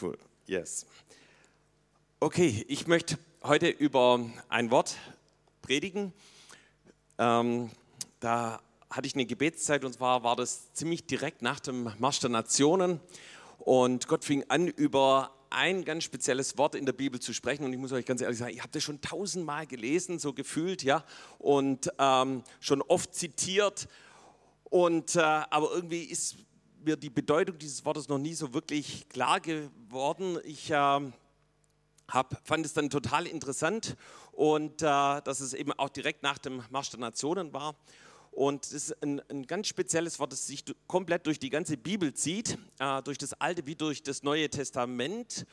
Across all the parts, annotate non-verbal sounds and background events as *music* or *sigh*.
cool. Yes. Okay, ich möchte heute über ein Wort predigen. Ähm, da hatte ich eine Gebetszeit und zwar war das ziemlich direkt nach dem Marsch der Nationen und Gott fing an, über ein ganz spezielles Wort in der Bibel zu sprechen und ich muss euch ganz ehrlich sagen, ich habe das schon tausendmal gelesen, so gefühlt, ja, und ähm, schon oft zitiert und äh, aber irgendwie ist mir die Bedeutung dieses Wortes noch nie so wirklich klar geworden. Ich äh, hab, fand es dann total interessant und äh, dass es eben auch direkt nach dem Marsch der Nationen war. Und das ist ein, ein ganz spezielles Wort, das sich komplett durch die ganze Bibel zieht, äh, durch das Alte wie durch das Neue Testament.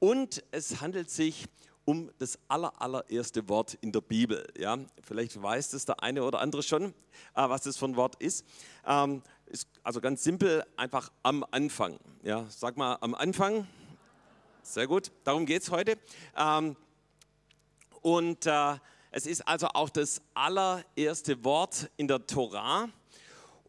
Und es handelt sich um das aller, allererste Wort in der Bibel. Ja, vielleicht weiß das der eine oder andere schon, äh, was das für ein Wort ist. Ähm, ist also ganz simpel, einfach am Anfang. Ja, sag mal am Anfang. Sehr gut, darum geht es heute. Ähm, und äh, es ist also auch das allererste Wort in der Torah.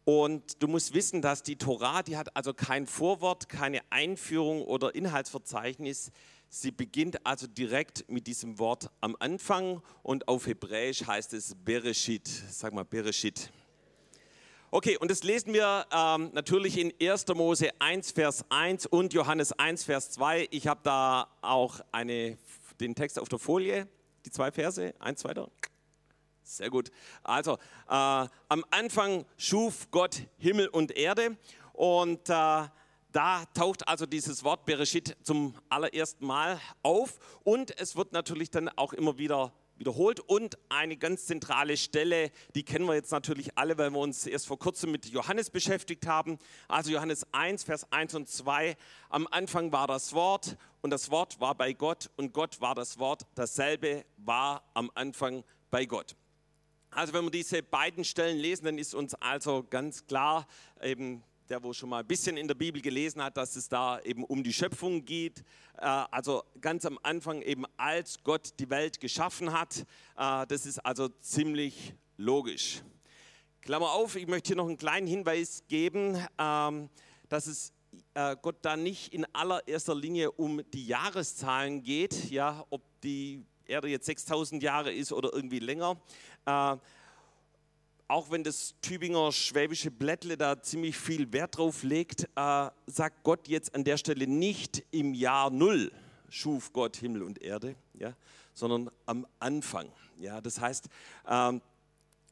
Und du musst wissen, dass die Torah, die hat also kein Vorwort, keine Einführung oder Inhaltsverzeichnis. Sie beginnt also direkt mit diesem Wort am Anfang und auf Hebräisch heißt es Bereshit. Sag mal Bereshit. Okay, und das lesen wir ähm, natürlich in 1. Mose 1, Vers 1 und Johannes 1, Vers 2. Ich habe da auch eine, den Text auf der Folie, die zwei Verse, eins, weiter. Sehr gut. Also, äh, am Anfang schuf Gott Himmel und Erde und äh, da taucht also dieses Wort Bereshit zum allerersten Mal auf und es wird natürlich dann auch immer wieder wiederholt und eine ganz zentrale Stelle, die kennen wir jetzt natürlich alle, weil wir uns erst vor kurzem mit Johannes beschäftigt haben. Also Johannes 1, Vers 1 und 2. Am Anfang war das Wort und das Wort war bei Gott und Gott war das Wort. Dasselbe war am Anfang bei Gott. Also wenn wir diese beiden Stellen lesen, dann ist uns also ganz klar, eben der wo schon mal ein bisschen in der Bibel gelesen hat, dass es da eben um die Schöpfung geht. Äh, also ganz am Anfang eben, als Gott die Welt geschaffen hat. Äh, das ist also ziemlich logisch. Klammer auf, ich möchte hier noch einen kleinen Hinweis geben, ähm, dass es äh, Gott da nicht in allererster Linie um die Jahreszahlen geht, ja, ob die Erde jetzt 6000 Jahre ist oder irgendwie länger auch wenn das Tübinger schwäbische Blättle da ziemlich viel Wert drauf legt, äh, sagt Gott jetzt an der Stelle nicht im Jahr Null schuf Gott Himmel und Erde, ja, sondern am Anfang. Ja, das heißt, ähm,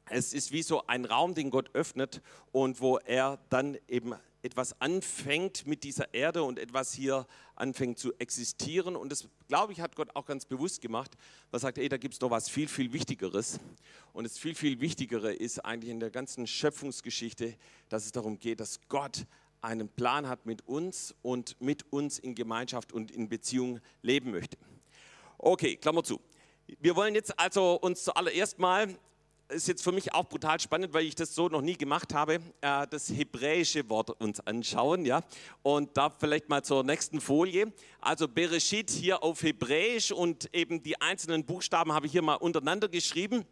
es ist wie so ein Raum, den Gott öffnet und wo er dann eben etwas anfängt mit dieser Erde und etwas hier anfängt zu existieren. Und das, glaube ich, hat Gott auch ganz bewusst gemacht. Er sagt, ey, da gibt es noch was viel, viel Wichtigeres. Und das viel, viel Wichtigere ist eigentlich in der ganzen Schöpfungsgeschichte, dass es darum geht, dass Gott einen Plan hat mit uns und mit uns in Gemeinschaft und in Beziehung leben möchte. Okay, Klammer zu. Wir wollen jetzt also uns zuallererst mal ist jetzt für mich auch brutal spannend, weil ich das so noch nie gemacht habe, äh, das hebräische Wort uns anschauen, ja. Und da vielleicht mal zur nächsten Folie. Also Bereshit hier auf Hebräisch und eben die einzelnen Buchstaben habe ich hier mal untereinander geschrieben.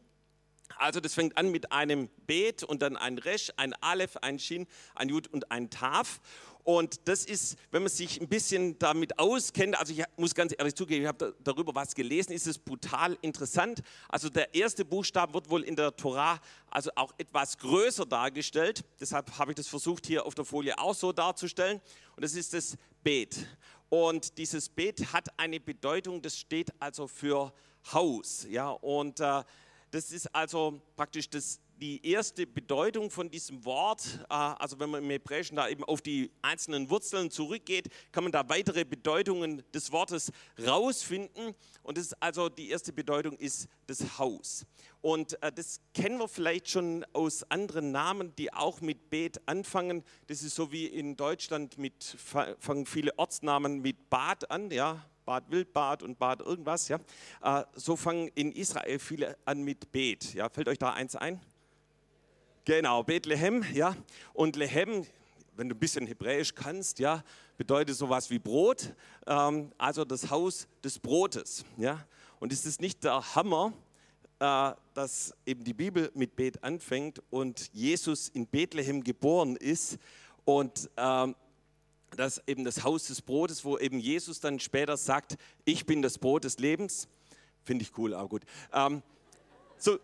Also das fängt an mit einem Bet und dann ein Resh, ein Aleph, ein Shin, ein Jud und ein Taf. Und das ist, wenn man sich ein bisschen damit auskennt, also ich muss ganz ehrlich zugeben, ich habe darüber was gelesen, ist es brutal interessant. Also der erste Buchstabe wird wohl in der Torah also auch etwas größer dargestellt. Deshalb habe ich das versucht hier auf der Folie auch so darzustellen. Und das ist das Bet. Und dieses Bet hat eine Bedeutung, das steht also für Haus. Ja, und äh, das ist also praktisch das die erste Bedeutung von diesem Wort, äh, also wenn man im Hebräischen da eben auf die einzelnen Wurzeln zurückgeht, kann man da weitere Bedeutungen des Wortes rausfinden. Und das ist also die erste Bedeutung ist das Haus. Und äh, das kennen wir vielleicht schon aus anderen Namen, die auch mit Bet anfangen. Das ist so wie in Deutschland mit, fangen viele Ortsnamen mit Bad an, ja, Bad Wildbad und Bad irgendwas, ja. Äh, so fangen in Israel viele an mit Bet, ja. Fällt euch da eins ein? Genau, Bethlehem, ja. Und Lehem, wenn du ein bisschen Hebräisch kannst, ja, bedeutet sowas wie Brot, ähm, also das Haus des Brotes, ja. Und ist es nicht der Hammer, äh, dass eben die Bibel mit Bet anfängt und Jesus in Bethlehem geboren ist und ähm, das eben das Haus des Brotes, wo eben Jesus dann später sagt, ich bin das Brot des Lebens. Finde ich cool, aber gut. Ähm, so,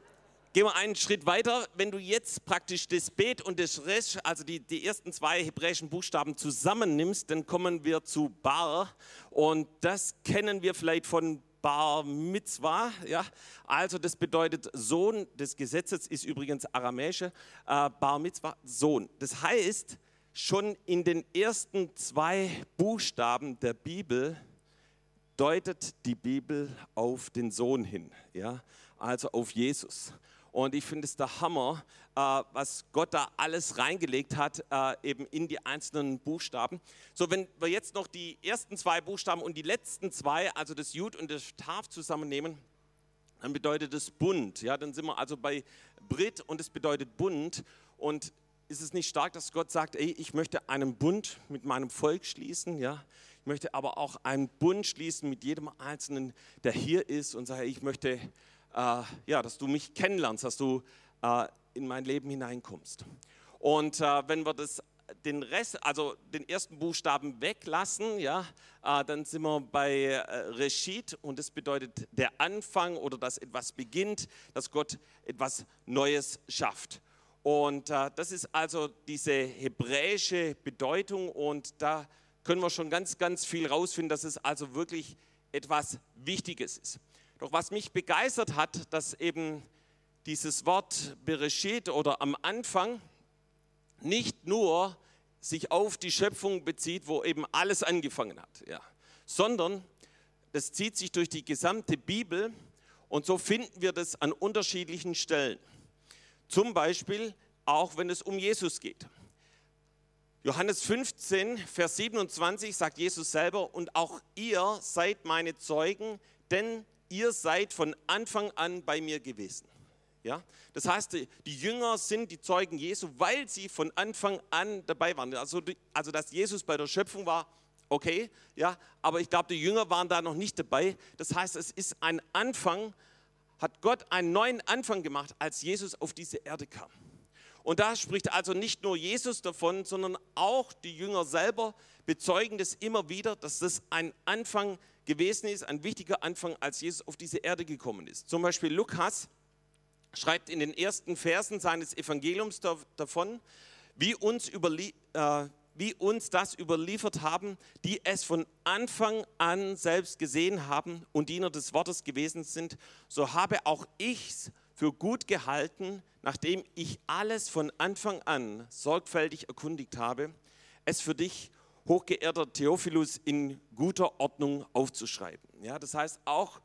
gehen wir einen Schritt weiter. Wenn du jetzt praktisch das Bet und das Resh, also die, die ersten zwei hebräischen Buchstaben zusammennimmst, dann kommen wir zu Bar. Und das kennen wir vielleicht von Bar Mitzvah, ja, also das bedeutet Sohn des Gesetzes, ist übrigens aramäische, äh, Bar Mitzvah, Sohn. Das heißt, schon in den ersten zwei Buchstaben der Bibel deutet die Bibel auf den Sohn hin, ja, also auf Jesus. Und ich finde es der Hammer, äh, was Gott da alles reingelegt hat, äh, eben in die einzelnen Buchstaben. So, wenn wir jetzt noch die ersten zwei Buchstaben und die letzten zwei, also das Jud und das Taf zusammennehmen, dann bedeutet es Bund. Ja, dann sind wir also bei Brit und es bedeutet Bund. Und ist es nicht stark, dass Gott sagt, ey, ich möchte einen Bund mit meinem Volk schließen, ja? Ich möchte aber auch einen Bund schließen mit jedem Einzelnen, der hier ist und sage, ich möchte äh, ja, dass du mich kennenlernst, dass du äh, in mein Leben hineinkommst. Und äh, wenn wir das den Rest, also den ersten Buchstaben weglassen, ja, äh, dann sind wir bei äh, Reshit und das bedeutet der Anfang oder dass etwas beginnt, dass Gott etwas Neues schafft. Und äh, das ist also diese hebräische Bedeutung und da können wir schon ganz, ganz viel rausfinden, dass es also wirklich etwas Wichtiges ist. Doch was mich begeistert hat, dass eben dieses Wort Bereshit oder am Anfang nicht nur sich auf die Schöpfung bezieht, wo eben alles angefangen hat, ja, sondern das zieht sich durch die gesamte Bibel und so finden wir das an unterschiedlichen Stellen. Zum Beispiel auch, wenn es um Jesus geht. Johannes 15, Vers 27 sagt Jesus selber, und auch ihr seid meine Zeugen, denn ihr seid von Anfang an bei mir gewesen. Ja? Das heißt, die Jünger sind die Zeugen Jesu, weil sie von Anfang an dabei waren. Also, also dass Jesus bei der Schöpfung war, okay, ja, aber ich glaube, die Jünger waren da noch nicht dabei. Das heißt, es ist ein Anfang, hat Gott einen neuen Anfang gemacht, als Jesus auf diese Erde kam. Und da spricht also nicht nur Jesus davon, sondern auch die Jünger selber bezeugen das immer wieder, dass das ein Anfang ist gewesen ist, ein wichtiger Anfang, als Jesus auf diese Erde gekommen ist. Zum Beispiel Lukas schreibt in den ersten Versen seines Evangeliums davon, wie uns, äh, wie uns das überliefert haben, die es von Anfang an selbst gesehen haben und Diener des Wortes gewesen sind, so habe auch ich es für gut gehalten, nachdem ich alles von Anfang an sorgfältig erkundigt habe, es für dich hochgeehrter Theophilus in guter Ordnung aufzuschreiben. Ja, das heißt, auch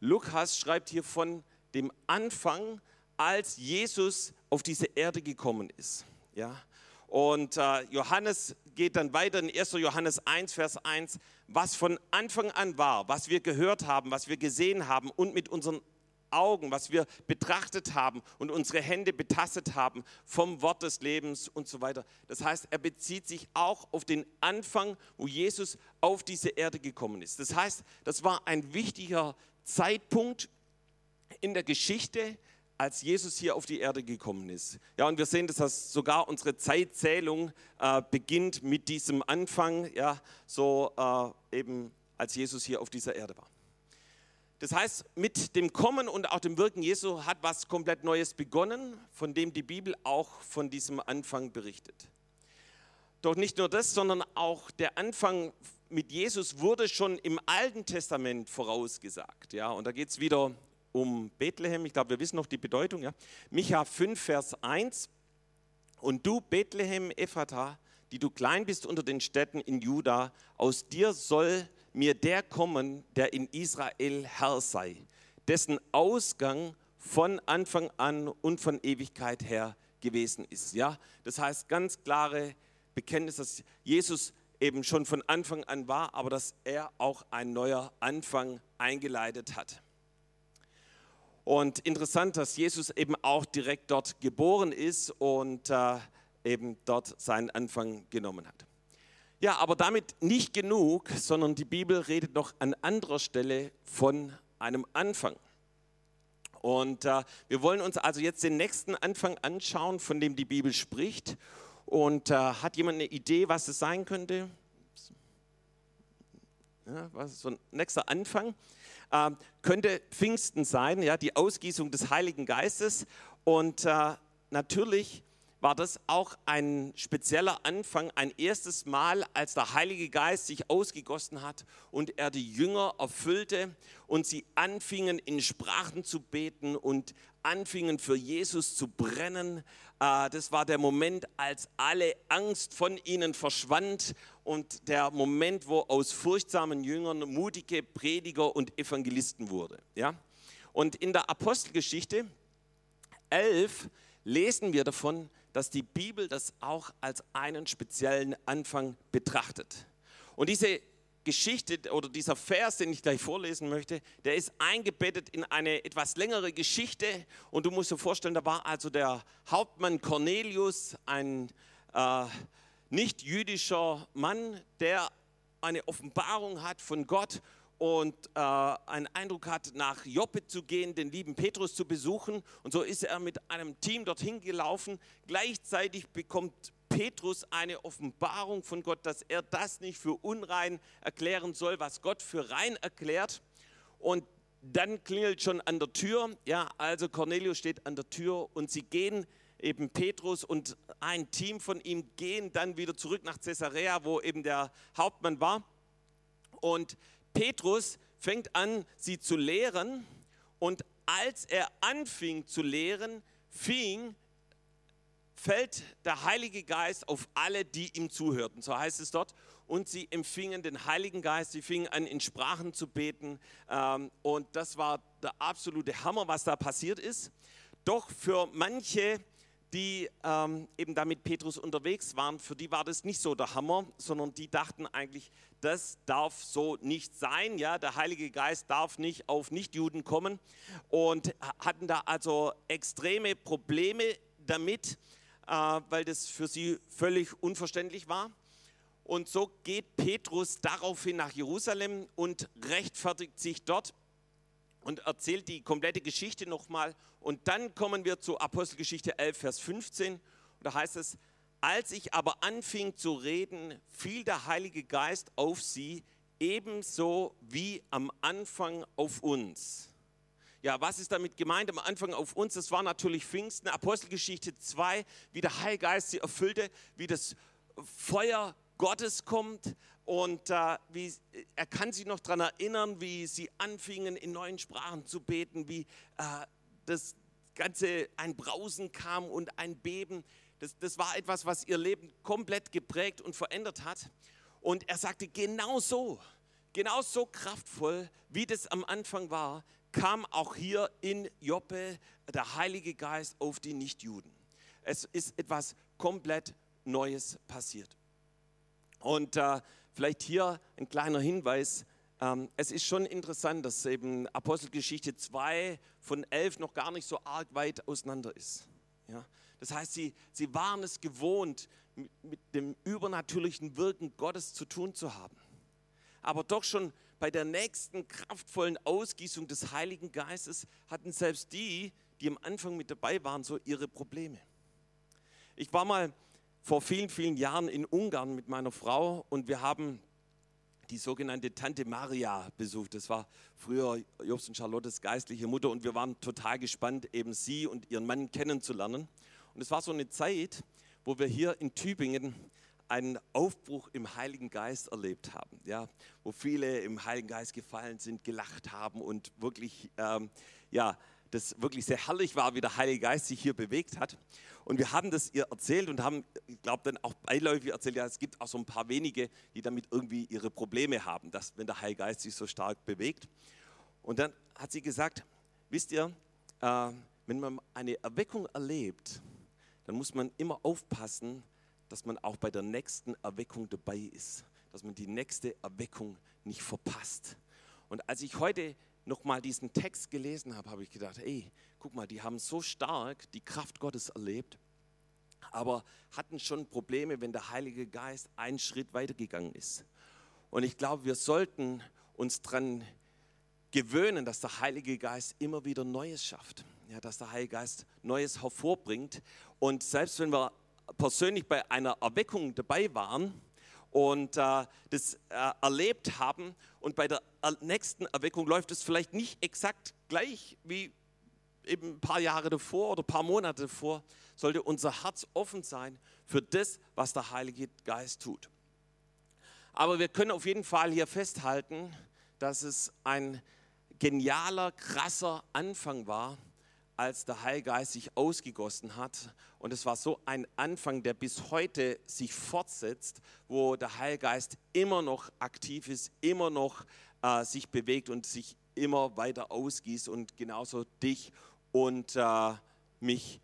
Lukas schreibt hier von dem Anfang, als Jesus auf diese Erde gekommen ist. Ja, und äh, Johannes geht dann weiter in 1. Johannes 1, Vers 1, was von Anfang an war, was wir gehört haben, was wir gesehen haben und mit unseren Augen, was wir betrachtet haben und unsere Hände betastet haben vom Wort des Lebens und so weiter. Das heißt, er bezieht sich auch auf den Anfang, wo Jesus auf diese Erde gekommen ist. Das heißt, das war ein wichtiger Zeitpunkt in der Geschichte, als Jesus hier auf die Erde gekommen ist. Ja, und wir sehen, dass das sogar unsere Zeitzählung äh, beginnt mit diesem Anfang, ja, so äh, eben als Jesus hier auf dieser Erde war. Das heißt, mit dem Kommen und auch dem Wirken Jesu hat was komplett Neues begonnen, von dem die Bibel auch von diesem Anfang berichtet. Doch nicht nur das, sondern auch der Anfang mit Jesus wurde schon im Alten Testament vorausgesagt. Ja, und da geht es wieder um Bethlehem. Ich glaube, wir wissen noch die Bedeutung. Ja. Micha 5, Vers 1. Und du, Bethlehem Ephrata, die du klein bist unter den Städten in Juda, aus dir soll mir der kommen, der in Israel Herr sei, dessen Ausgang von Anfang an und von Ewigkeit her gewesen ist. Ja, das heißt ganz klare Bekenntnis, dass Jesus eben schon von Anfang an war, aber dass er auch ein neuer Anfang eingeleitet hat. Und interessant, dass Jesus eben auch direkt dort geboren ist und äh, eben dort seinen Anfang genommen hat. Ja, aber damit nicht genug, sondern die Bibel redet noch an anderer Stelle von einem Anfang. Und äh, wir wollen uns also jetzt den nächsten Anfang anschauen, von dem die Bibel spricht. Und äh, hat jemand eine Idee, was es sein könnte? ja, was so ein nächster Anfang, äh, könnte Pfingsten sein, ja, die Ausgießung des Heiligen Geistes. Und äh, natürlich war das auch ein spezieller Anfang, ein erstes Mal, als der Heilige Geist sich ausgegossen hat und er die Jünger erfüllte und sie anfingen in Sprachen zu beten und anfingen für Jesus zu brennen. Äh, das war der Moment, als alle Angst von ihnen verschwand und der Moment, wo aus furchtsamen Jüngern mutige Prediger und Evangelisten wurde. Und in der Apostelgeschichte 11 lesen wir davon, dass die Bibel das auch als einen speziellen Anfang betrachtet. Und diese Geschichte oder dieser Vers, den ich gleich vorlesen möchte, der ist eingebettet in eine etwas längere Geschichte. Und du musst dir vorstellen, da war also der Hauptmann Cornelius, ein äh, nicht-jüdischer Mann, der eine Offenbarung hat von Gott und äh, einen Eindruck hat, nach Joppe zu gehen, den lieben Petrus zu besuchen. Und so ist er mit einem Team dorthin gelaufen. Gleichzeitig bekommt Petrus eine Offenbarung von Gott, dass er das nicht für unrein erklären soll, was Gott für rein erklärt. Und dann klingelt schon an der Tür. Ja, also Cornelius steht an der Tür und sie gehen eben Petrus und ein Team von ihm gehen dann wieder zurück nach Caesarea, wo eben der Hauptmann war. Und Petrus fängt an, sie zu lehren und als er anfing zu lehren, fing, fällt der Heilige Geist auf alle, die ihm zuhörten. So heißt es dort. Und sie empfingen den Heiligen Geist, sie fingen an, in Sprachen zu beten. Ähm, und das war der absolute Hammer, was da passiert ist. Doch für manche die ähm, eben da mit Petrus unterwegs waren, für die war das nicht so der Hammer, sondern die dachten eigentlich, das darf so nicht sein. Ja, der Heilige Geist darf nicht auf Nichtjuden kommen und hatten da also extreme Probleme damit, äh, weil das für sie völlig unverständlich war. Und so geht Petrus daraufhin nach Jerusalem und rechtfertigt sich dort und erzählt die komplette Geschichte nochmal. Und dann kommen wir zu Apostelgeschichte 11, Vers 15. Und da heißt es, als ich aber anfing zu reden, fiel der Heilige Geist auf sie, ebenso wie am Anfang auf uns. Ja, was ist damit gemeint am Anfang auf uns? Das war natürlich Pfingsten, Apostelgeschichte 2, wie der Heilige Geist sie erfüllte, wie das Feuer Gottes kommt und äh, wie, er kann sich noch daran erinnern, wie sie anfingen in neuen Sprachen zu beten, wie äh, das Ganze ein Brausen kam und ein Beben. Das, das war etwas, was ihr Leben komplett geprägt und verändert hat. Und er sagte, genau so, genau so kraftvoll, wie das am Anfang war, kam auch hier in Joppe der Heilige Geist auf die Nichtjuden. Es ist etwas komplett Neues passiert. Und äh, vielleicht hier ein kleiner Hinweis. Ähm, es ist schon interessant, dass eben Apostelgeschichte 2 von 11 noch gar nicht so arg weit auseinander ist. Das heißt, sie, sie waren es gewohnt, mit dem übernatürlichen Wirken Gottes zu tun zu haben. Aber doch schon bei der nächsten kraftvollen Ausgießung des Heiligen Geistes hatten selbst die, die am Anfang mit dabei waren, so ihre Probleme. Ich war mal vor vielen, vielen Jahren in Ungarn mit meiner Frau und wir haben die sogenannte Tante Maria besucht. Das war früher Jobs und Charlottes geistliche Mutter und wir waren total gespannt, eben sie und ihren Mann kennenzulernen. Und es war so eine Zeit, wo wir hier in Tübingen einen Aufbruch im Heiligen Geist erlebt haben, ja, wo viele im Heiligen Geist gefallen sind, gelacht haben und wirklich, ähm, ja, das wirklich sehr herrlich war, wie der Heilige Geist sich hier bewegt hat. Und wir haben das ihr erzählt und haben, ich glaube, dann auch beiläufig erzählt, ja, es gibt auch so ein paar wenige, die damit irgendwie ihre Probleme haben, dass, wenn der Heilige Geist sich so stark bewegt. Und dann hat sie gesagt, wisst ihr, äh, wenn man eine Erweckung erlebt, dann muss man immer aufpassen, dass man auch bei der nächsten Erweckung dabei ist, dass man die nächste Erweckung nicht verpasst. Und als ich heute nochmal diesen Text gelesen habe, habe ich gedacht, ey, guck mal, die haben so stark die Kraft Gottes erlebt, aber hatten schon Probleme, wenn der Heilige Geist einen Schritt weitergegangen ist. Und ich glaube, wir sollten uns daran gewöhnen, dass der Heilige Geist immer wieder Neues schafft. Ja, dass der Heilige Geist Neues hervorbringt. Und selbst wenn wir persönlich bei einer Erweckung dabei waren und äh, das äh, erlebt haben. Und bei der nächsten Erweckung läuft es vielleicht nicht exakt gleich wie eben ein paar Jahre davor oder ein paar Monate davor, sollte unser Herz offen sein für das, was der Heilige Geist tut. Aber wir können auf jeden Fall hier festhalten, dass es ein genialer, krasser Anfang war, als der Heilgeist sich ausgegossen hat. Und es war so ein Anfang, der bis heute sich fortsetzt, wo der Heilgeist immer noch aktiv ist, immer noch äh, sich bewegt und sich immer weiter ausgießt und genauso dich und äh, mich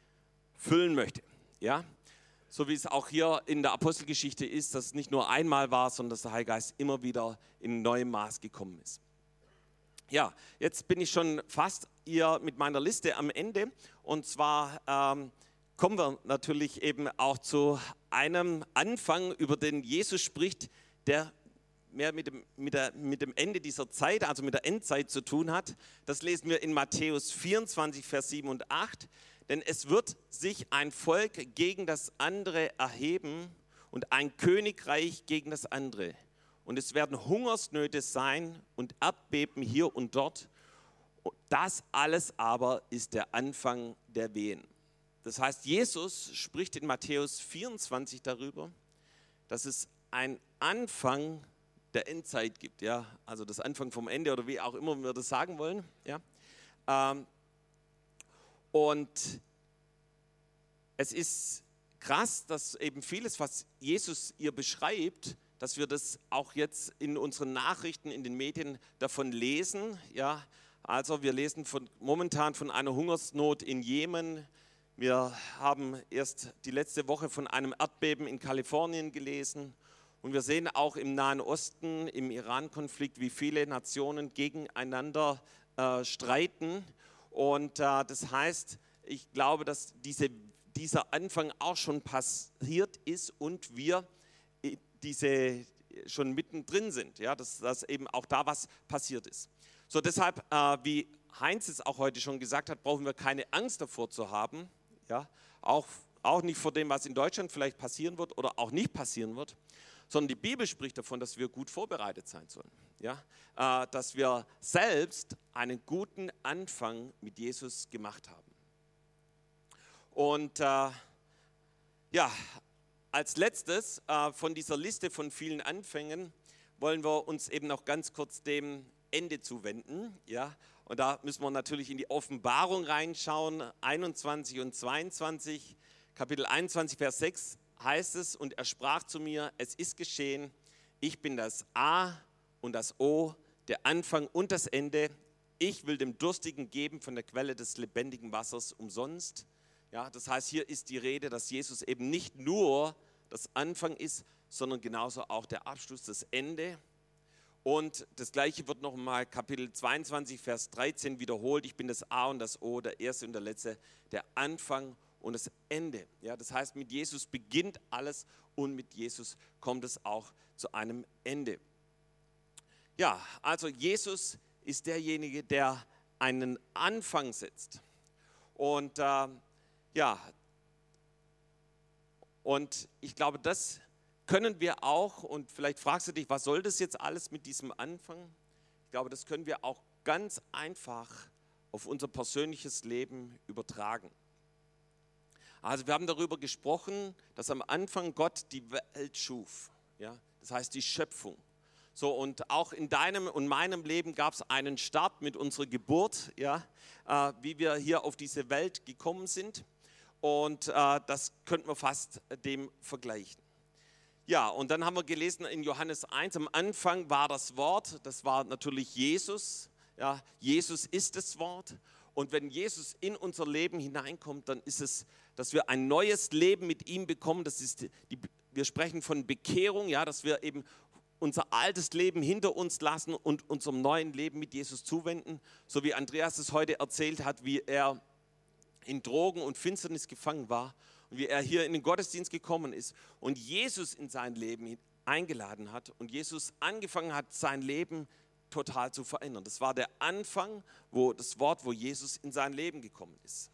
füllen möchte. Ja? So wie es auch hier in der Apostelgeschichte ist, dass es nicht nur einmal war, sondern dass der Heilige Geist immer wieder in neuem Maß gekommen ist. Ja, jetzt bin ich schon fast hier mit meiner Liste am Ende. Und zwar ähm, kommen wir natürlich eben auch zu einem Anfang, über den Jesus spricht, der mehr mit dem, mit, der, mit dem Ende dieser Zeit, also mit der Endzeit zu tun hat. Das lesen wir in Matthäus 24, Vers 7 und 8. Denn es wird sich ein Volk gegen das andere erheben und ein Königreich gegen das andere. Und es werden Hungersnöte sein und Erdbeben hier und dort. Das alles aber ist der Anfang der Wehen. Das heißt, Jesus spricht in Matthäus 24 darüber, dass es ein Anfang der Endzeit gibt, ja, also das Anfang vom Ende oder wie auch immer wir das sagen wollen, ja. Ähm, und es ist krass, dass eben vieles, was Jesus ihr beschreibt, dass wir das auch jetzt in unseren Nachrichten, in den Medien davon lesen, ja. Also wir lesen von, momentan von einer Hungersnot in Jemen. Wir haben erst die letzte Woche von einem Erdbeben in Kalifornien gelesen und wir sehen auch im Nahen Osten, im Iran-Konflikt, wie viele Nationen gegeneinander äh, streiten. Und äh, das heißt, ich glaube, dass diese, dieser Anfang auch schon passiert ist und wir diese schon mittendrin sind, ja, dass, dass eben auch da was passiert ist. So deshalb, äh, wie Heinz es auch heute schon gesagt hat, brauchen wir keine Angst davor zu haben, ja, auch, auch nicht vor dem, was in Deutschland vielleicht passieren wird oder auch nicht passieren wird, sondern die Bibel spricht davon, dass wir gut vorbereitet sein sollen. Ja? Äh, dass wir selbst einen guten Anfang mit Jesus gemacht haben. Und äh, ja, als letztes äh, von dieser Liste von vielen Anfängen wollen wir uns eben noch ganz kurz dem Ende zuwenden. Ja? Und da müssen wir natürlich in die Offenbarung reinschauen, 21 und 22, Kapitel 21, Vers 6 heißt es, und er sprach zu mir, es ist geschehen, ich bin das A und das O, der Anfang und das Ende. Ich will dem Durstigen geben von der Quelle des lebendigen Wassers umsonst. Ja, das heißt, hier ist die Rede, dass Jesus eben nicht nur das Anfang ist, sondern genauso auch der Abschluss, das Ende. Und das gleiche wird nochmal Kapitel 22, Vers 13 wiederholt. Ich bin das A und das O, der Erste und der Letzte, der Anfang und das Ende. Ja, das heißt, mit Jesus beginnt alles und mit Jesus kommt es auch zu einem Ende. Ja, also Jesus ist derjenige, der einen Anfang setzt. Und äh, ja, und ich glaube, das können wir auch, und vielleicht fragst du dich, was soll das jetzt alles mit diesem Anfang? Ich glaube, das können wir auch ganz einfach auf unser persönliches Leben übertragen. Also wir haben darüber gesprochen, dass am Anfang Gott die Welt schuf. Ja? Das heißt die Schöpfung. So, und auch in deinem und meinem Leben gab es einen Start mit unserer Geburt, ja, äh, wie wir hier auf diese Welt gekommen sind. Und äh, das könnten wir fast dem vergleichen. Ja, und dann haben wir gelesen in Johannes 1, am Anfang war das Wort, das war natürlich Jesus. Ja, Jesus ist das Wort. Und wenn Jesus in unser Leben hineinkommt, dann ist es, dass wir ein neues Leben mit ihm bekommen. Das ist die, wir sprechen von Bekehrung, ja, dass wir eben unser altes Leben hinter uns lassen und unserem neuen Leben mit Jesus zuwenden. So wie Andreas es heute erzählt hat, wie er in Drogen und Finsternis gefangen war und wie er hier in den Gottesdienst gekommen ist und Jesus in sein Leben eingeladen hat und Jesus angefangen hat, sein Leben total zu verändern. Das war der Anfang, wo das Wort, wo Jesus in sein Leben gekommen ist.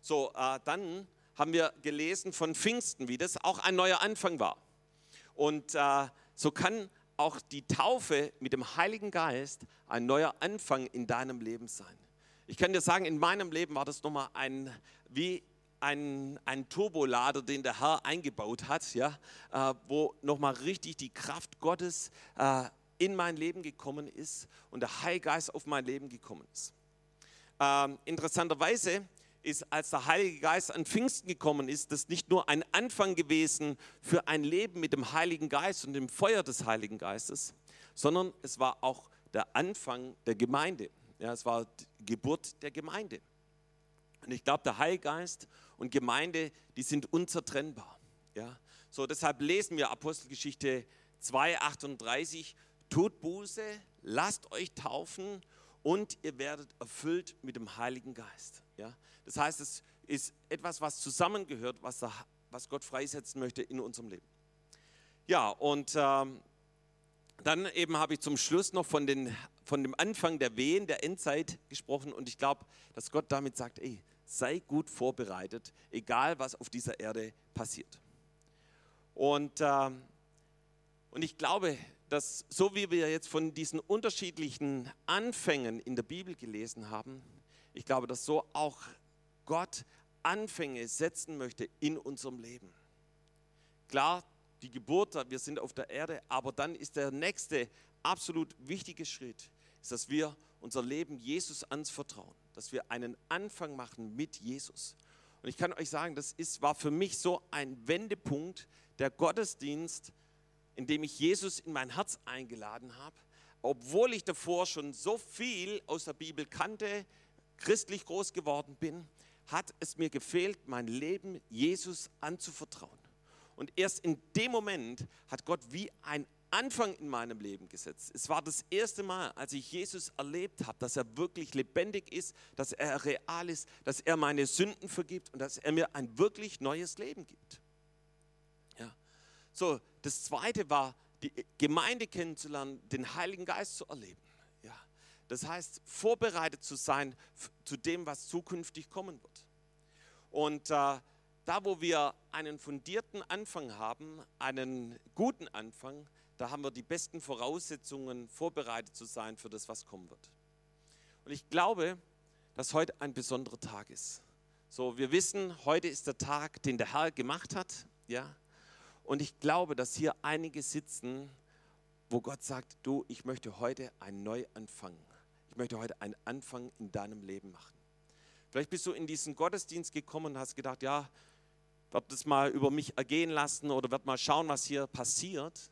So, äh, dann haben wir gelesen von Pfingsten, wie das auch ein neuer Anfang war. Und äh, so kann auch die Taufe mit dem Heiligen Geist ein neuer Anfang in deinem Leben sein. Ich kann dir sagen, in meinem Leben war das nochmal ein, wie ein, ein Turbolader, den der Herr eingebaut hat, ja, äh, wo nochmal richtig die Kraft Gottes äh, in mein Leben gekommen ist und der Heilgeist auf mein Leben gekommen ist. Ähm, interessanterweise ist, als der Heilige Geist an Pfingsten gekommen ist, das nicht nur ein Anfang gewesen für ein Leben mit dem Heiligen Geist und dem Feuer des Heiligen Geistes, sondern es war auch der Anfang der Gemeinde. Ja, es war die Geburt der Gemeinde. Und ich glaube, der Heilige Geist und Gemeinde, die sind unzertrennbar. Ja? So, deshalb lesen wir Apostelgeschichte 2,38, tut Buße, lasst euch taufen und ihr werdet erfüllt mit dem Heiligen Geist. Ja? Das heißt, es ist etwas, was zusammengehört, was, da, was Gott freisetzen möchte in unserem Leben. Ja, und ähm, dann eben habe ich zum Schluss noch von, den, von dem Anfang der Wehen, der Endzeit gesprochen und ich glaube, dass Gott damit sagt, ey, sei gut vorbereitet, egal was auf dieser Erde passiert. Und, äh, und ich glaube, dass so wie wir jetzt von diesen unterschiedlichen Anfängen in der Bibel gelesen haben, ich glaube, dass so auch Gott Anfänge setzen möchte in unserem Leben. Klar, die Geburt, wir sind auf der Erde, aber dann ist der nächste absolut wichtige Schritt, ist, dass wir unser Leben Jesus anvertrauen, dass wir einen Anfang machen mit Jesus. Und ich kann euch sagen, das ist, war für mich so ein Wendepunkt, der Gottesdienst, in dem ich Jesus in mein Herz eingeladen habe, obwohl ich davor schon so viel aus der Bibel kannte, christlich groß geworden bin, hat es mir gefehlt, mein Leben Jesus anzuvertrauen. Und erst in dem Moment hat Gott wie ein Anfang in meinem Leben gesetzt. Es war das erste Mal, als ich Jesus erlebt habe, dass er wirklich lebendig ist, dass er real ist, dass er meine Sünden vergibt und dass er mir ein wirklich neues Leben gibt. Ja. So, das zweite war, die Gemeinde kennenzulernen, den Heiligen Geist zu erleben. Ja. Das heißt, vorbereitet zu sein zu dem, was zukünftig kommen wird. Und äh, da, wo wir einen fundierten Anfang haben, einen guten Anfang, da haben wir die besten Voraussetzungen, vorbereitet zu sein für das, was kommen wird. Und ich glaube, dass heute ein besonderer Tag ist. So, wir wissen, heute ist der Tag, den der Herr gemacht hat, ja. Und ich glaube, dass hier einige sitzen, wo Gott sagt, du, ich möchte heute einen Neuanfang. Ich möchte heute einen Anfang in deinem Leben machen. Vielleicht bist du in diesen Gottesdienst gekommen und hast gedacht, ja, wird das mal über mich ergehen lassen oder wird mal schauen, was hier passiert.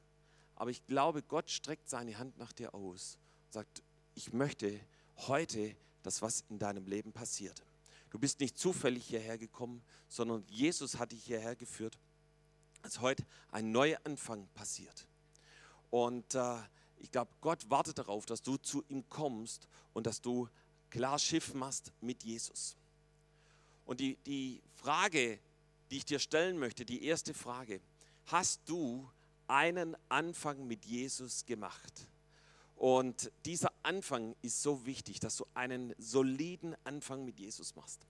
Aber ich glaube, Gott streckt seine Hand nach dir aus und sagt, ich möchte heute das, was in deinem Leben passiert. Du bist nicht zufällig hierher gekommen, sondern Jesus hat dich hierher geführt, als heute ein neuer Anfang passiert. Und äh, ich glaube, Gott wartet darauf, dass du zu ihm kommst und dass du klar Schiff machst mit Jesus. Und die, die Frage, die ich dir stellen möchte, die erste Frage, hast du einen Anfang mit Jesus gemacht? Und dieser Anfang ist so wichtig, dass du einen soliden Anfang mit Jesus machst.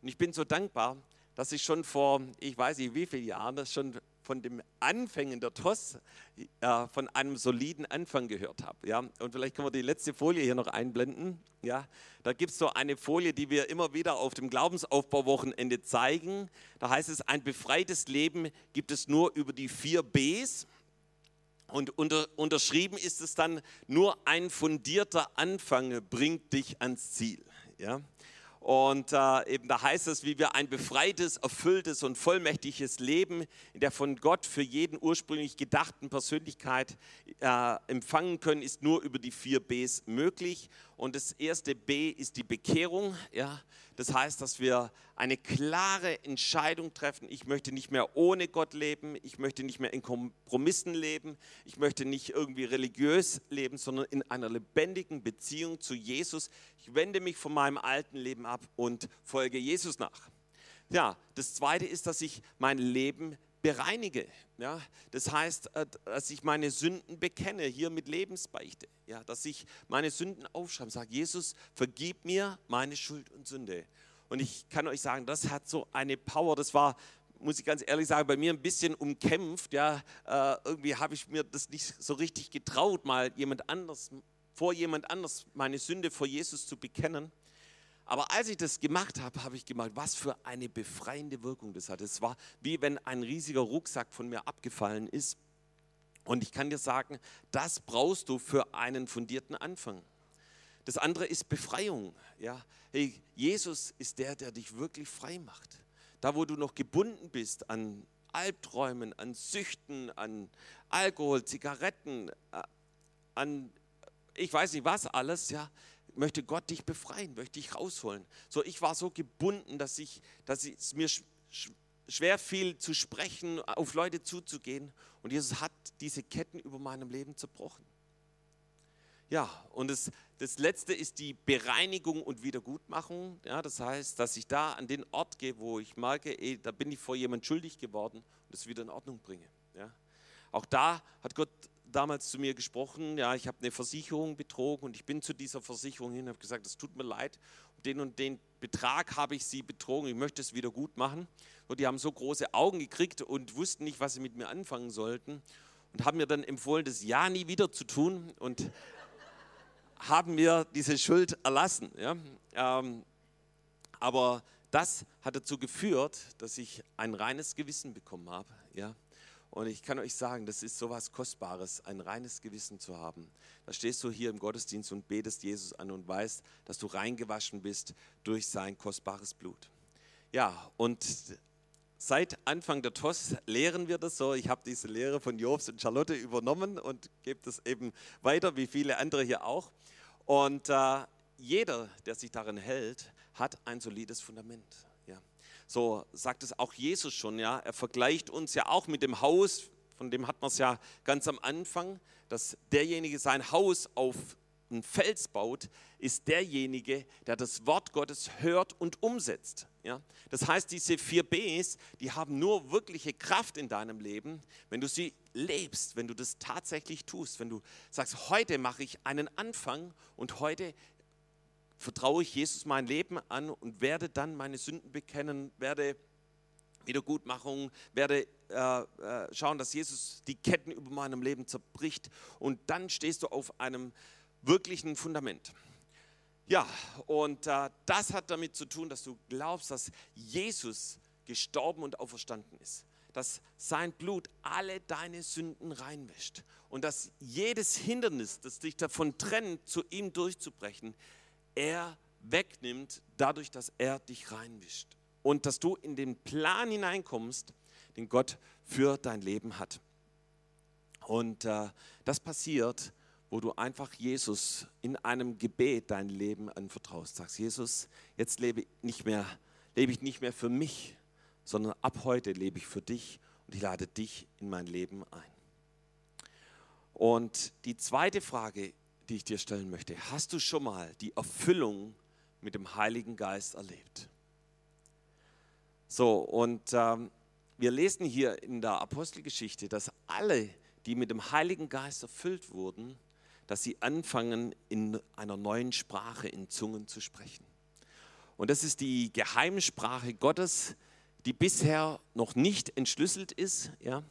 Und ich bin so dankbar, dass ich schon vor, ich weiß nicht wie vielen Jahren, das schon von dem Anfängen der TOS äh, von einem soliden Anfang gehört habe. Ja? Und vielleicht können wir die letzte Folie hier noch einblenden. Ja? Da gibt es so eine Folie, die wir immer wieder auf dem Glaubensaufbauwochenende zeigen. Da heißt es, ein befreites Leben gibt es nur über die vier Bs. Und unter, unterschrieben ist es dann, nur ein fundierter Anfang bringt dich ans Ziel. Ja? Und äh, eben da heißt es, wie wir ein befreites, erfülltes und vollmächtiges Leben in der von Gott für jeden ursprünglich gedachten Persönlichkeit äh, empfangen können, ist nur über die vier Bs möglich. Und das erste B ist die Bekehrung. Ja? Das heißt, dass wir eine klare Entscheidung treffen. Ich möchte nicht mehr ohne Gott leben. Ich möchte nicht mehr in Kompromissen leben. Ich möchte nicht irgendwie religiös leben, sondern in einer lebendigen Beziehung zu Jesus. Ich wende mich von meinem alten Leben ab und folge Jesus nach. Ja, das zweite ist, dass ich mein Leben bereinige. Ja, das heißt, äh, dass ich meine Sünden bekenne, hier mit Lebensbeichte. Ja, dass ich meine Sünden aufschreibe, sage, Jesus, vergib mir meine Schuld und Sünde. Und ich kann euch sagen, das hat so eine Power. Das war muss ich ganz ehrlich sagen, bei mir ein bisschen umkämpft. Ja, äh, irgendwie habe ich mir das nicht so richtig getraut, mal jemand anders, vor jemand anders meine Sünde vor Jesus zu bekennen. Aber als ich das gemacht habe, habe ich gemerkt, was für eine befreiende Wirkung das hat. Es war wie wenn ein riesiger Rucksack von mir abgefallen ist. Und ich kann dir sagen, das brauchst du für einen fundierten Anfang. Das andere ist Befreiung. Ja, hey, Jesus ist der, der dich wirklich frei macht. Da, wo du noch gebunden bist an Albträumen, an Süchten, an Alkohol, Zigaretten, äh, an ich weiß nicht was alles, ja, möchte Gott dich befreien, möchte dich rausholen. So, ich war so gebunden, dass ich, dass es mir schwer fiel zu sprechen, auf Leute zuzugehen. Und Jesus hat diese Ketten über meinem Leben zerbrochen. Ja, und das, das letzte ist die Bereinigung und Wiedergutmachung. Ja, das heißt, dass ich da an den Ort gehe, wo ich merke, ey, da bin ich vor jemand schuldig geworden und es wieder in Ordnung bringe. Ja. Auch da hat Gott damals zu mir gesprochen, ja, ich habe eine Versicherung betrogen und ich bin zu dieser Versicherung hin und habe gesagt, es tut mir leid, den und den Betrag habe ich sie betrogen, ich möchte es wieder gut machen. Und die haben so große Augen gekriegt und wussten nicht, was sie mit mir anfangen sollten und haben mir dann empfohlen, das ja nie wieder zu tun und *laughs* haben mir diese Schuld erlassen. Ja? Ähm, aber das hat dazu geführt, dass ich ein reines Gewissen bekommen habe. Ja? Und ich kann euch sagen, das ist so was Kostbares, ein reines Gewissen zu haben. Da stehst du hier im Gottesdienst und betest Jesus an und weißt, dass du reingewaschen bist durch sein kostbares Blut. Ja, und Seit Anfang der TOS lehren wir das so. Ich habe diese Lehre von Jobs und Charlotte übernommen und gebe das eben weiter, wie viele andere hier auch. Und äh, jeder, der sich darin hält, hat ein solides Fundament. So sagt es auch Jesus schon. Ja. Er vergleicht uns ja auch mit dem Haus, von dem hat man es ja ganz am Anfang, dass derjenige sein Haus auf einen Fels baut, ist derjenige, der das Wort Gottes hört und umsetzt. Ja? Das heißt, diese vier Bs, die haben nur wirkliche Kraft in deinem Leben, wenn du sie lebst, wenn du das tatsächlich tust, wenn du sagst, heute mache ich einen Anfang und heute vertraue ich Jesus mein Leben an und werde dann meine Sünden bekennen, werde Wiedergutmachung, werde äh, äh, schauen, dass Jesus die Ketten über meinem Leben zerbricht und dann stehst du auf einem wirklichen Fundament. Ja, und äh, das hat damit zu tun, dass du glaubst, dass Jesus gestorben und auferstanden ist. Dass sein Blut alle deine Sünden reinwäscht. Und dass jedes Hindernis, das dich davon trennt, zu ihm durchzubrechen, er wegnimmt, dadurch, dass er dich reinwischt. Und dass du in den Plan hineinkommst, den Gott für dein Leben hat. Und äh, das passiert, wo du einfach Jesus in einem Gebet dein Leben anvertraust. Sagst, Jesus, jetzt lebe, nicht mehr, lebe ich nicht mehr für mich, sondern ab heute lebe ich für dich und ich lade dich in mein Leben ein. Und die zweite Frage, die ich dir stellen möchte, hast du schon mal die Erfüllung mit dem Heiligen Geist erlebt? So, und ähm, wir lesen hier in der Apostelgeschichte, dass alle, die mit dem Heiligen Geist erfüllt wurden, dass sie anfangen, in einer neuen Sprache, in Zungen zu sprechen. Und das ist die Geheimsprache Gottes, die bisher noch nicht entschlüsselt ist, ja,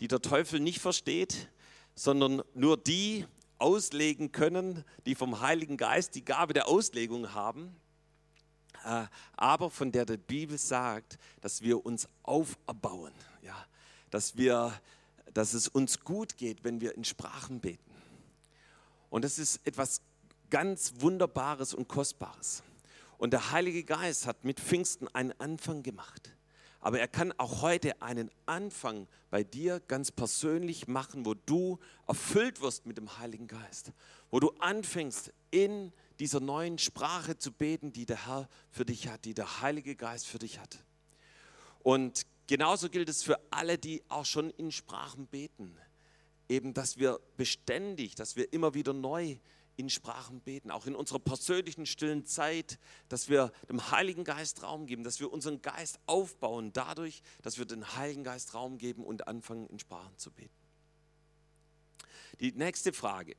die der Teufel nicht versteht, sondern nur die auslegen können, die vom Heiligen Geist die Gabe der Auslegung haben, äh, aber von der die Bibel sagt, dass wir uns auferbauen, ja, dass, wir, dass es uns gut geht, wenn wir in Sprachen beten. Und das ist etwas ganz Wunderbares und Kostbares. Und der Heilige Geist hat mit Pfingsten einen Anfang gemacht. Aber er kann auch heute einen Anfang bei dir ganz persönlich machen, wo du erfüllt wirst mit dem Heiligen Geist. Wo du anfängst, in dieser neuen Sprache zu beten, die der Herr für dich hat, die der Heilige Geist für dich hat. Und genauso gilt es für alle, die auch schon in Sprachen beten eben, dass wir beständig, dass wir immer wieder neu in Sprachen beten, auch in unserer persönlichen stillen Zeit, dass wir dem Heiligen Geist Raum geben, dass wir unseren Geist aufbauen dadurch, dass wir den Heiligen Geist Raum geben und anfangen in Sprachen zu beten. Die nächste Frage,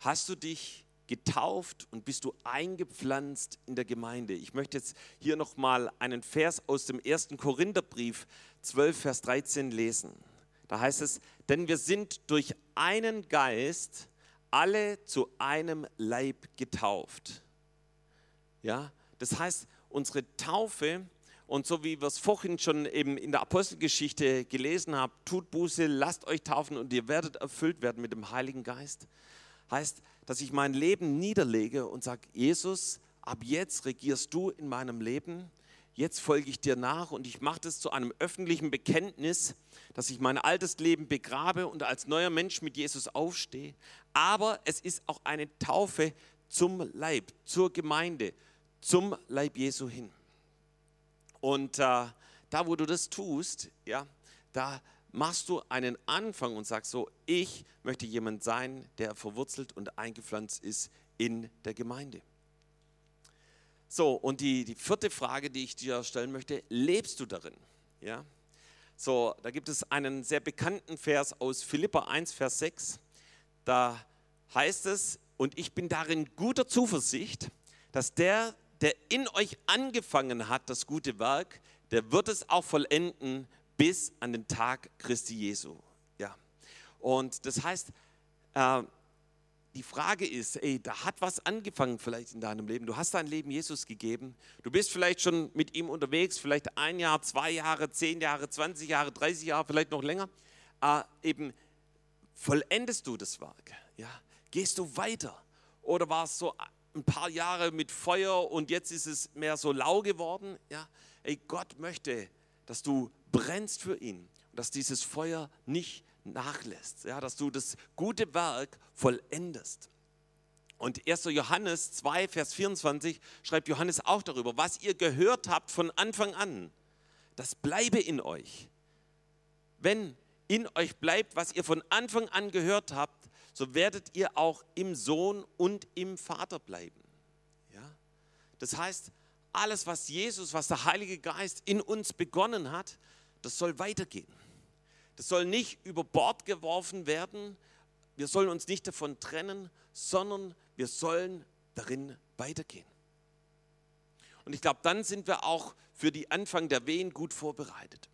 hast du dich getauft und bist du eingepflanzt in der Gemeinde. Ich möchte jetzt hier nochmal einen Vers aus dem ersten Korintherbrief 12, Vers 13 lesen. Da heißt es, denn wir sind durch einen Geist alle zu einem Leib getauft. Ja, das heißt, unsere Taufe und so wie wir es vorhin schon eben in der Apostelgeschichte gelesen haben, tut Buße, lasst euch taufen und ihr werdet erfüllt werden mit dem Heiligen Geist, heißt, dass ich mein Leben niederlege und sage, Jesus, ab jetzt regierst du in meinem Leben, jetzt folge ich dir nach und ich mache das zu einem öffentlichen Bekenntnis, dass ich mein altes Leben begrabe und als neuer Mensch mit Jesus aufstehe. Aber es ist auch eine Taufe zum Leib, zur Gemeinde, zum Leib Jesu hin. Und äh, da, wo du das tust, ja, da machst du einen Anfang und sagst so, ich möchte jemand sein, der verwurzelt und eingepflanzt ist in der Gemeinde. So, und die, die vierte Frage, die ich dir stellen möchte, lebst du darin? Ja? So, da gibt es einen sehr bekannten Vers aus Philippa 1, Vers 6. Da heißt es, und ich bin darin guter Zuversicht, dass der, der in euch angefangen hat, das gute Werk, der wird es auch vollenden bis an den Tag Christi Jesu. Ja. Und das heißt, äh, die Frage ist, ey, da hat was angefangen vielleicht in deinem Leben. Du hast dein Leben Jesus gegeben. Du bist vielleicht schon mit ihm unterwegs, vielleicht ein Jahr, zwei Jahre, zehn Jahre, 20 Jahre, 30 Jahre, vielleicht noch länger. Äh, eben vollendest du das Werk. Ja. Gehst du weiter? Oder war es so ein paar Jahre mit Feuer und jetzt ist es mehr so lau geworden. Ja, ey, Gott möchte, dass du brennst für ihn dass dieses Feuer nicht nachlässt, ja, dass du das gute Werk vollendest. Und 1. Johannes 2, Vers 24 schreibt Johannes auch darüber, was ihr gehört habt von Anfang an, das bleibe in euch. Wenn in euch bleibt, was ihr von Anfang an gehört habt, so werdet ihr auch im Sohn und im Vater bleiben. Ja? Das heißt, alles, was Jesus, was der Heilige Geist in uns begonnen hat, das soll weitergehen. Das soll nicht über Bord geworfen werden. Wir sollen uns nicht davon trennen, sondern wir sollen darin weitergehen. Und ich glaube, dann sind wir auch für die Anfang der Wehen gut vorbereitet.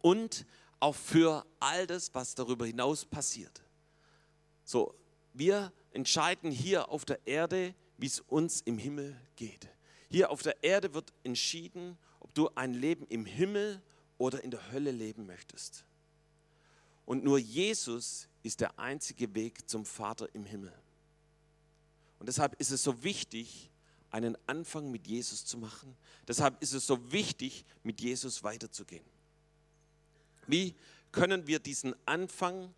Und auch für all das, was darüber hinaus passiert. So, wir entscheiden hier auf der Erde, wie es uns im Himmel geht. Hier auf der Erde wird entschieden, ob du ein Leben im Himmel oder in der Hölle leben möchtest. Und nur Jesus ist der einzige Weg zum Vater im Himmel. Und deshalb ist es so wichtig, einen Anfang mit Jesus zu machen. Deshalb ist es so wichtig, mit Jesus weiterzugehen. Wie können wir diesen Anfang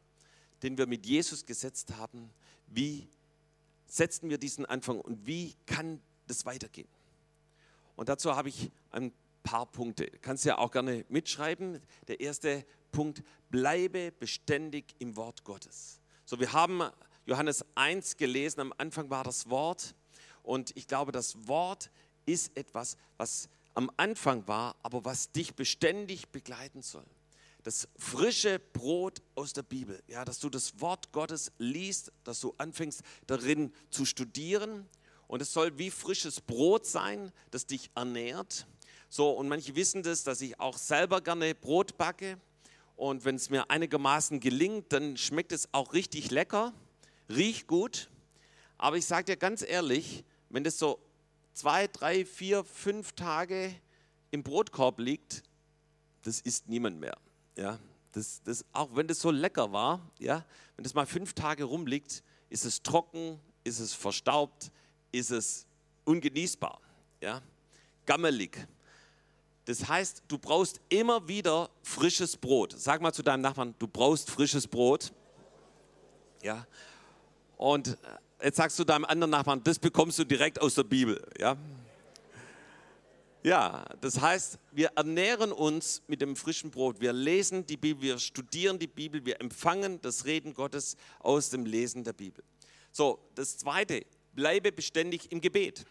den wir mit Jesus gesetzt haben, wie setzen wir diesen Anfang und wie kann das weitergehen? Und dazu habe ich ein paar Punkte. Kannst ja auch gerne mitschreiben. Der erste Punkt, bleibe beständig im Wort Gottes. So, wir haben Johannes 1 gelesen, am Anfang war das Wort und ich glaube, das Wort ist etwas, was am Anfang war, aber was dich beständig begleiten soll das frische Brot aus der Bibel, ja, dass du das Wort Gottes liest, dass du anfängst darin zu studieren und es soll wie frisches Brot sein, das dich ernährt. So und manche wissen das, dass ich auch selber gerne Brot backe und wenn es mir einigermaßen gelingt, dann schmeckt es auch richtig lecker, riecht gut. Aber ich sage dir ganz ehrlich, wenn das so zwei, drei, vier, fünf Tage im Brotkorb liegt, das isst niemand mehr. Ja, das, das, auch wenn das so lecker war, ja, wenn das mal fünf Tage rumliegt, ist es trocken, ist es verstaubt, ist es ungenießbar, ja, gammelig. Das heißt, du brauchst immer wieder frisches Brot. Sag mal zu deinem Nachbarn, du brauchst frisches Brot. Ja. Und jetzt sagst du deinem anderen Nachbarn, das bekommst du direkt aus der Bibel. Ja. Ja, das heißt, wir ernähren uns mit dem frischen Brot. Wir lesen die Bibel, wir studieren die Bibel, wir empfangen das Reden Gottes aus dem Lesen der Bibel. So, das Zweite, bleibe beständig im Gebet.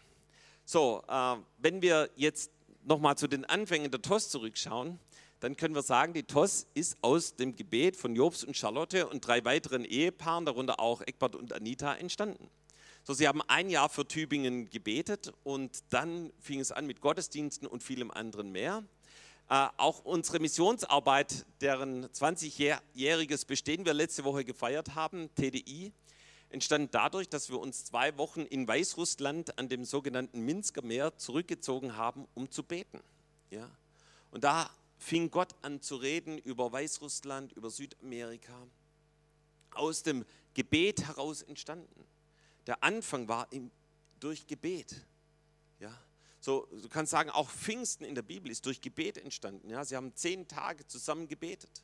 So, äh, wenn wir jetzt nochmal zu den Anfängen der TOS zurückschauen, dann können wir sagen, die TOS ist aus dem Gebet von Jobs und Charlotte und drei weiteren Ehepaaren, darunter auch Eckbert und Anita, entstanden. So, sie haben ein Jahr für Tübingen gebetet und dann fing es an mit Gottesdiensten und vielem anderen mehr. Äh, auch unsere Missionsarbeit, deren 20-jähriges Bestehen wir letzte Woche gefeiert haben, TDI, entstand dadurch, dass wir uns zwei Wochen in Weißrussland an dem sogenannten Minsker Meer zurückgezogen haben, um zu beten. Ja? Und da fing Gott an zu reden über Weißrussland, über Südamerika, aus dem Gebet heraus entstanden. Der Anfang war im, durch Gebet. Ja? So, du kannst sagen, auch Pfingsten in der Bibel ist durch Gebet entstanden. Ja? Sie haben zehn Tage zusammen gebetet.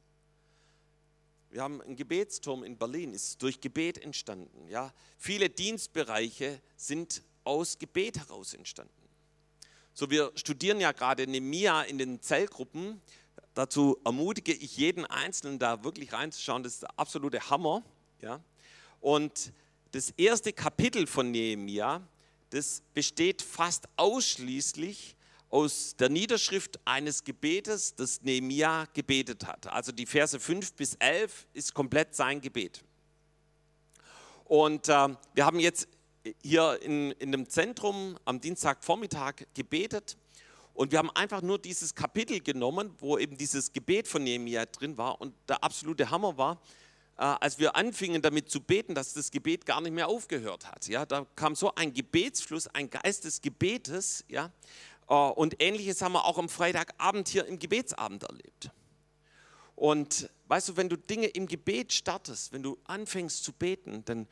Wir haben einen Gebetsturm in Berlin, ist durch Gebet entstanden. Ja? Viele Dienstbereiche sind aus Gebet heraus entstanden. So, wir studieren ja gerade Nemia in den Zellgruppen. Dazu ermutige ich jeden Einzelnen, da wirklich reinzuschauen. Das ist der absolute Hammer. Ja? Und das erste Kapitel von Nehemia das besteht fast ausschließlich aus der Niederschrift eines Gebetes, das Nehemia gebetet hat. Also die Verse 5 bis 11 ist komplett sein Gebet. Und äh, wir haben jetzt hier in, in dem Zentrum am Dienstagvormittag gebetet und wir haben einfach nur dieses Kapitel genommen, wo eben dieses Gebet von Nehemia drin war und der absolute Hammer war, äh, als wir anfingen damit zu beten, dass das Gebet gar nicht mehr aufgehört hat. Ja, da kam so ein Gebetsfluss, ein Geist des Gebetes. Ja, und ähnliches haben wir auch am Freitagabend hier im Gebetsabend erlebt. Und weißt du, wenn du Dinge im Gebet startest, wenn du anfängst zu beten, dann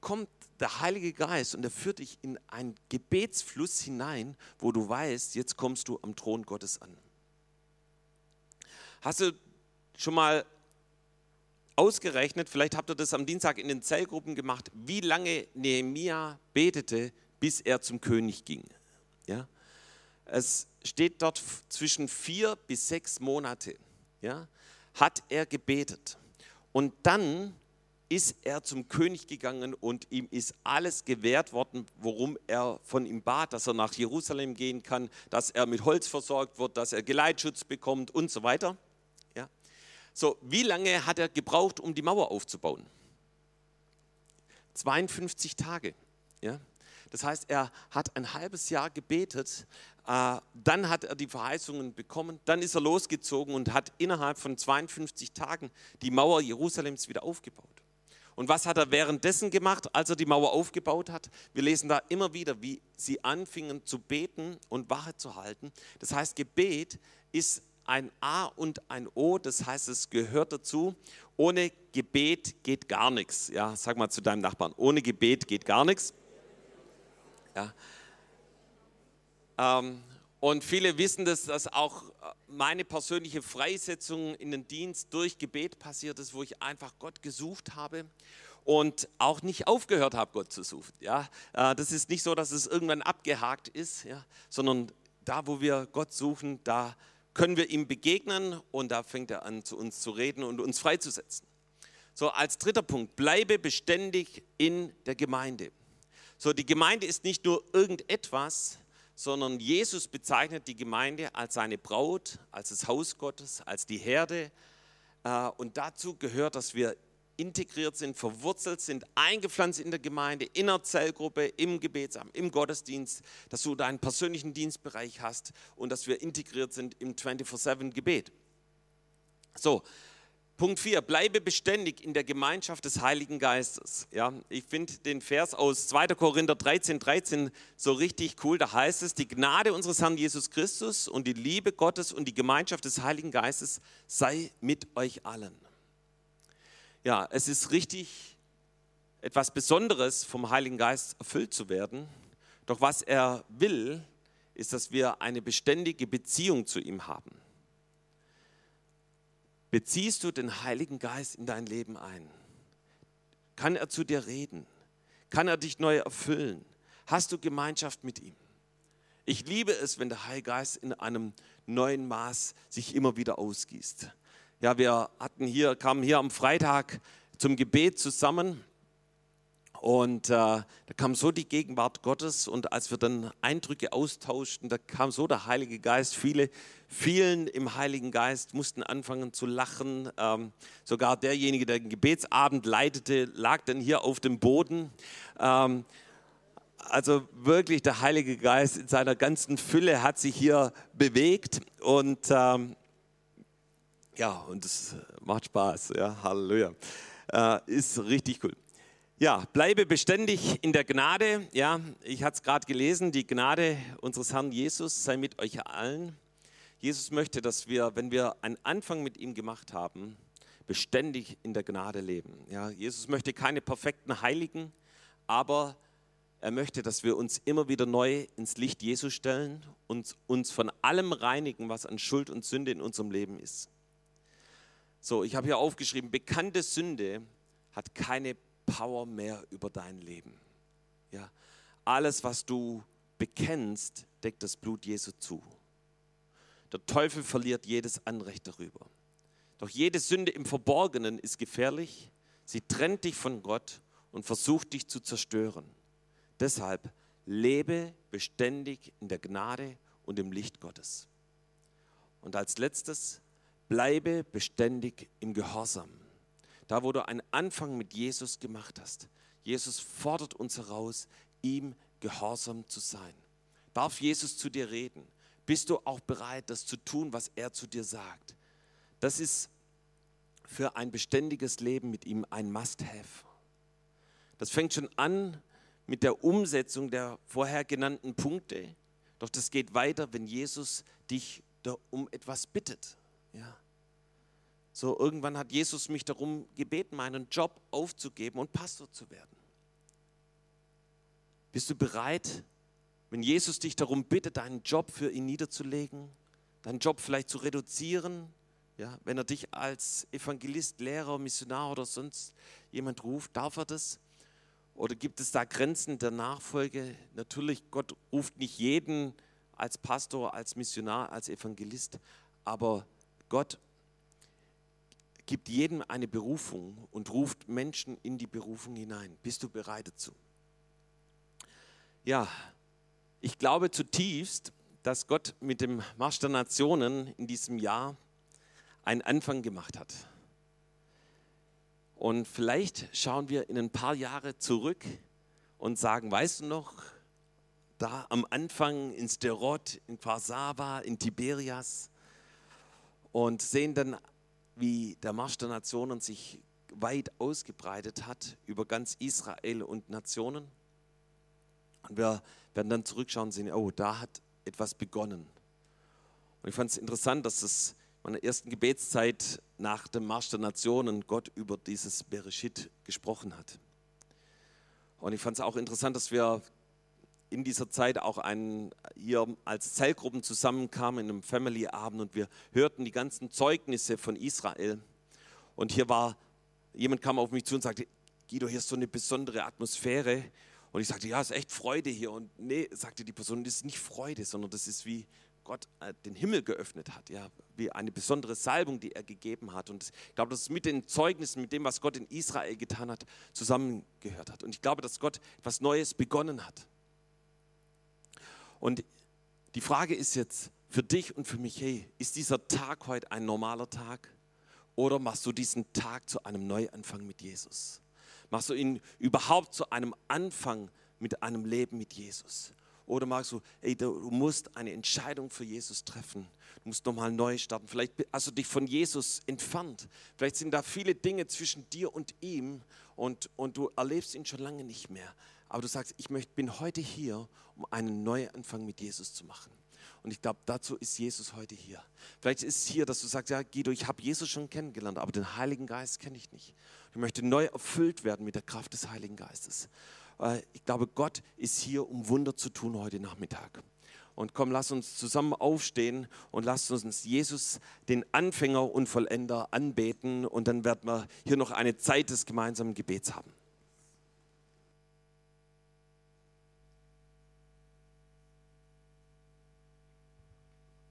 kommt der Heilige Geist und er führt dich in einen Gebetsfluss hinein, wo du weißt, jetzt kommst du am Thron Gottes an. Hast du schon mal ausgerechnet, vielleicht habt ihr das am Dienstag in den Zellgruppen gemacht, wie lange Nehemia betete, bis er zum König ging. Ja? Es steht dort zwischen vier bis sechs Monate, ja, hat er gebetet. Und dann ist er zum König gegangen und ihm ist alles gewährt worden, worum er von ihm bat, dass er nach Jerusalem gehen kann, dass er mit Holz versorgt wird, dass er Geleitschutz bekommt und so weiter. So, wie lange hat er gebraucht, um die Mauer aufzubauen? 52 Tage. Ja? Das heißt, er hat ein halbes Jahr gebetet, dann hat er die Verheißungen bekommen, dann ist er losgezogen und hat innerhalb von 52 Tagen die Mauer Jerusalems wieder aufgebaut. Und was hat er währenddessen gemacht, als er die Mauer aufgebaut hat? Wir lesen da immer wieder, wie sie anfingen zu beten und Wache zu halten. Das heißt, Gebet ist ein A und ein O, das heißt, es gehört dazu. Ohne Gebet geht gar nichts. Ja, sag mal zu deinem Nachbarn, ohne Gebet geht gar nichts. Ja. Ähm, und viele wissen, dass, dass auch meine persönliche Freisetzung in den Dienst durch Gebet passiert ist, wo ich einfach Gott gesucht habe und auch nicht aufgehört habe, Gott zu suchen. Ja, äh, das ist nicht so, dass es irgendwann abgehakt ist, ja, sondern da, wo wir Gott suchen, da können wir ihm begegnen und da fängt er an, zu uns zu reden und uns freizusetzen. So, als dritter Punkt, bleibe beständig in der Gemeinde. So, die Gemeinde ist nicht nur irgendetwas, sondern Jesus bezeichnet die Gemeinde als seine Braut, als das Haus Gottes, als die Herde. Äh, und dazu gehört, dass wir integriert sind, verwurzelt sind, eingepflanzt in der Gemeinde, in der Zellgruppe, im Gebetsamt, im Gottesdienst, dass du deinen persönlichen Dienstbereich hast und dass wir integriert sind im 24-7-Gebet. So, Punkt 4, bleibe beständig in der Gemeinschaft des Heiligen Geistes. Ja, ich finde den Vers aus 2. Korinther 13, 13 so richtig cool. Da heißt es, die Gnade unseres Herrn Jesus Christus und die Liebe Gottes und die Gemeinschaft des Heiligen Geistes sei mit euch allen ja, es ist richtig, etwas Besonderes vom Heiligen Geist erfüllt zu werden. Doch was er will, ist, dass wir eine beständige Beziehung zu ihm haben. Beziehst du den Heiligen Geist in dein Leben ein? Kann er zu dir reden? Kann er dich neu erfüllen? Hast du Gemeinschaft mit ihm? Ich liebe es, wenn der Heilige Geist in einem neuen Maß sich immer wieder ausgießt. Ja, wir hatten hier, kamen hier am Freitag zum Gebet zusammen und äh, da kam so die Gegenwart Gottes und als wir dann Eindrücke austauschten, da kam so der Heilige Geist. Viele vielen im Heiligen Geist mussten anfangen zu lachen. Ähm, sogar derjenige, der den Gebetsabend leitete, lag dann hier auf dem Boden. Ähm, also wirklich der Heilige Geist in seiner ganzen Fülle hat sich hier bewegt und ähm, ja, und es macht Spaß. Ja, Halleluja. Äh, ist richtig cool. Ja, bleibe beständig in der Gnade. Ja, ich hatte es gerade gelesen, die Gnade unseres Herrn Jesus sei mit euch allen. Jesus möchte, dass wir, wenn wir einen Anfang mit ihm gemacht haben, beständig in der Gnade leben. Ja, Jesus möchte keine perfekten Heiligen, aber er möchte, dass wir uns immer wieder neu ins Licht Jesu stellen und uns von allem reinigen, was an Schuld und Sünde in unserem Leben ist. So, ich habe hier aufgeschrieben, bekannte Sünde hat keine Power mehr über dein Leben. Ja, alles, was du bekennst, deckt das Blut Jesu zu. Der Teufel verliert jedes Anrecht darüber. Doch jede Sünde im Verborgenen ist gefährlich. Sie trennt dich von Gott und versucht dich zu zerstören. Deshalb lebe beständig in der Gnade und im Licht Gottes. Und als letztes, bleibe beständig im Gehorsam. Da, wo du einen Anfang mit Jesus gemacht hast. Jesus fordert uns heraus, ihm gehorsam zu sein. Darf Jesus zu dir reden? Bist du auch bereit, das zu tun, was er zu dir sagt? Das ist für ein beständiges Leben mit ihm ein Must-Have. Das fängt schon an mit der Umsetzung der vorher genannten Punkte. Doch das geht weiter, wenn Jesus dich um etwas bittet. Ja. So, irgendwann hat Jesus mich darum gebeten, meinen Job aufzugeben und Pastor zu werden. Bist du bereit, wenn Jesus dich darum bittet, deinen Job für ihn niederzulegen, deinen Job vielleicht zu reduzieren, ja, wenn er dich als Evangelist, Lehrer, Missionar oder sonst jemand ruft, darf er das? Oder gibt es da Grenzen der Nachfolge? Natürlich, Gott ruft nicht jeden als Pastor, als Missionar, als Evangelist, aber Gott gibt jedem eine Berufung und ruft Menschen in die Berufung hinein. Bist du bereit dazu? Ja, ich glaube zutiefst, dass Gott mit dem Marsch der Nationen in diesem Jahr einen Anfang gemacht hat. Und vielleicht schauen wir in ein paar Jahre zurück und sagen, weißt du noch, da am Anfang in Sterot, in Kwarsava, in Tiberias und sehen dann, wie der Marsch der Nationen sich weit ausgebreitet hat über ganz Israel und Nationen. Und wir werden dann zurückschauen und sehen, oh, da hat etwas begonnen. Und ich fand es interessant, dass es meiner ersten Gebetszeit nach dem Marsch der Nationen Gott über dieses Bereshit gesprochen hat. Und ich fand es auch interessant, dass wir in dieser Zeit auch einen, hier als Zellgruppen zusammenkamen in einem Family-Abend und wir hörten die ganzen Zeugnisse von Israel. Und hier war, jemand kam auf mich zu und sagte, Guido, hier ist so eine besondere Atmosphäre. Und ich sagte, ja, es ist echt Freude hier. Und nee, sagte die Person, das ist nicht Freude, sondern das ist wie, Gott äh, den Himmel geöffnet hat, ja, wie eine besondere Salbung, die er gegeben hat. Und ich glaube, dass es mit den Zeugnissen, mit dem, was Gott in Israel getan hat, zusammengehört hat. Und ich glaube, dass Gott etwas Neues begonnen hat. Und die Frage ist jetzt für dich und für mich, hey, ist dieser Tag heute ein normaler Tag? Oder machst du diesen Tag zu einem Neuanfang mit Jesus? Machst du ihn überhaupt zu einem Anfang mit einem Leben mit Jesus? Oder magst du, ey, du musst eine Entscheidung für Jesus treffen. Du musst nochmal neu starten. Vielleicht hast du dich von Jesus entfernt. Vielleicht sind da viele Dinge zwischen dir und ihm und, und du erlebst ihn schon lange nicht mehr. Aber du sagst, ich möchte, bin heute hier, um einen Neuanfang mit Jesus zu machen. Und ich glaube, dazu ist Jesus heute hier. Vielleicht ist es hier, dass du sagst, ja, Guido, ich habe Jesus schon kennengelernt, aber den Heiligen Geist kenne ich nicht. Ich möchte neu erfüllt werden mit der Kraft des Heiligen Geistes ich glaube, Gott ist hier, um Wunder zu tun heute Nachmittag. Und komm, lass uns zusammen aufstehen und lass uns Jesus, den Anfänger und Vollender, anbeten. Und dann werden wir hier noch eine Zeit des gemeinsamen Gebets haben.